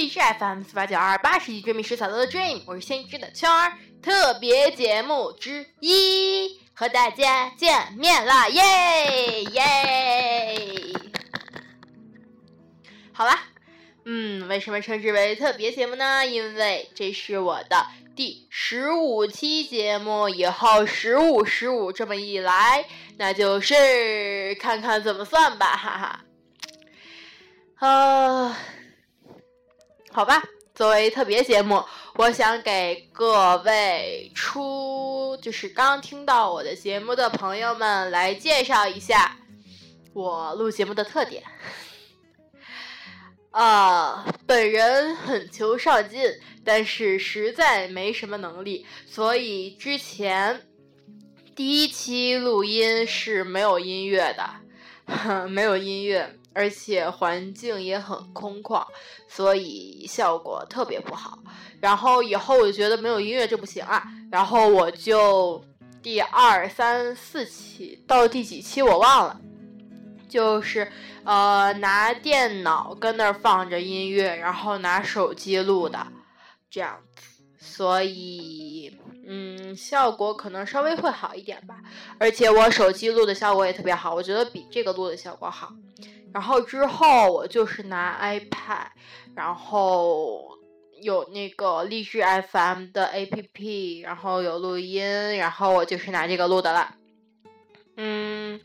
荔枝 FM 四八九二八世纪追觅食草的 Dream，我是先知的圈儿，特别节目之一，和大家见面了，耶耶！好啦，嗯，为什么称之为特别节目呢？因为这是我的第十五期节目，以后十五十五这么一来，那就是看看怎么算吧，哈哈。啊，好吧，作为特别节目，我想给各位初就是刚听到我的节目的朋友们来介绍一下我录节目的特点。啊，本人很求上进，但是实在没什么能力，所以之前第一期录音是没有音乐的，没有音乐。而且环境也很空旷，所以效果特别不好。然后以后我就觉得没有音乐就不行啊。然后我就第二三四期到第几期我忘了，就是呃拿电脑跟那儿放着音乐，然后拿手机录的这样子。所以嗯，效果可能稍微会好一点吧。而且我手机录的效果也特别好，我觉得比这个录的效果好。然后之后我就是拿 iPad，然后有那个励志 FM 的 APP，然后有录音，然后我就是拿这个录的了。嗯，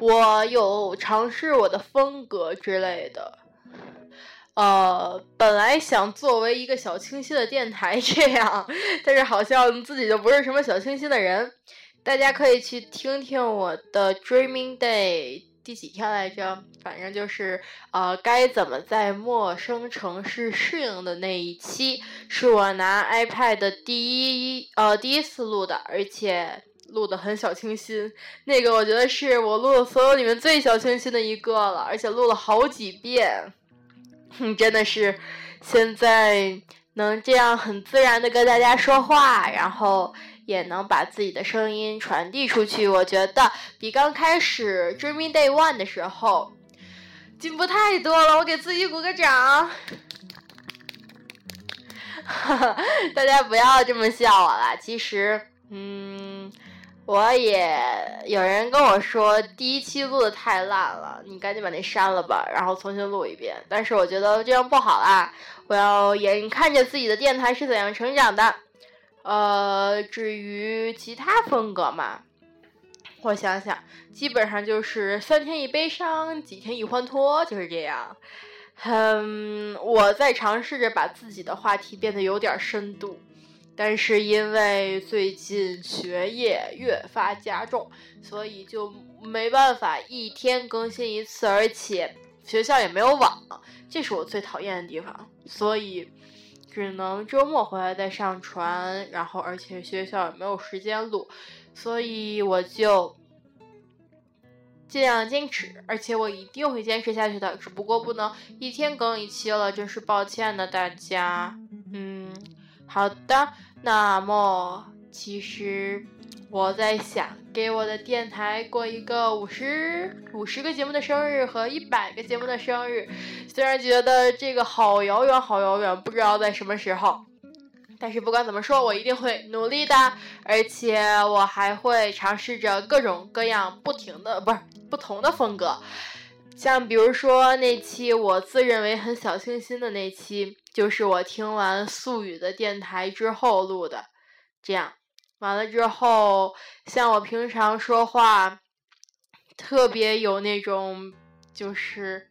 我有尝试我的风格之类的。呃，本来想作为一个小清新的电台 这样，但是好像自己就不是什么小清新的人。大家可以去听听我的 Dreaming Day。第几天来着？反正就是，呃，该怎么在陌生城市适应的那一期，是我拿 iPad 第一，呃，第一次录的，而且录的很小清新。那个我觉得是我录的所有里面最小清新的一个了，而且录了好几遍，哼 真的是现在能这样很自然的跟大家说话，然后。也能把自己的声音传递出去，我觉得比刚开始 Dreamy Day One 的时候进步太多了。我给自己鼓个掌，哈 哈大家不要这么笑我了。其实，嗯，我也有人跟我说第一期录的太烂了，你赶紧把那删了吧，然后重新录一遍。但是我觉得这样不好啦，我要眼看着自己的电台是怎样成长的。呃，至于其他风格嘛，我想想，基本上就是三天一悲伤，几天一欢脱，就是这样。嗯，我在尝试着把自己的话题变得有点深度，但是因为最近学业越发加重，所以就没办法一天更新一次，而且学校也没有网，这是我最讨厌的地方，所以。只能周末回来再上传，然后而且学校也没有时间录，所以我就尽量坚持，而且我一定会坚持下去的。只不过不能一天更一期了，真是抱歉的大家。嗯，好的，那么其实。我在想给我的电台过一个五十五十个节目的生日和一百个节目的生日，虽然觉得这个好遥远好遥远，不知道在什么时候，但是不管怎么说，我一定会努力的，而且我还会尝试着各种各样不停的不是不同的风格，像比如说那期我自认为很小清新的那期，就是我听完素语的电台之后录的，这样。完了之后，像我平常说话，特别有那种，就是，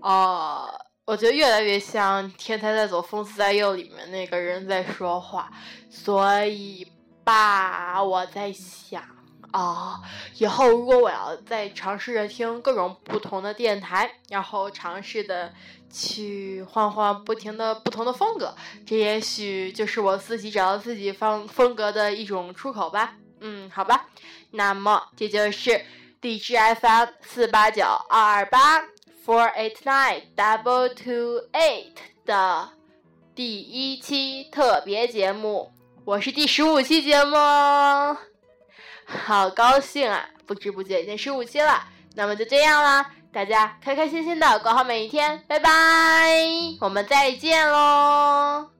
呃，我觉得越来越像《天才在走，疯子在右》里面那个人在说话，所以吧，我在想。啊，以后如果我要再尝试着听各种不同的电台，然后尝试的去换换不停的不同的风格，这也许就是我自己找到自己方风格的一种出口吧。嗯，好吧，那么这就是 D G F M 四八九二二八 Four eight nine double two eight 的第一期特别节目，我是第十五期节目。好高兴啊不知不觉已经十五期了那么就这样啦大家开开心心的过好每一天拜拜我们再见喽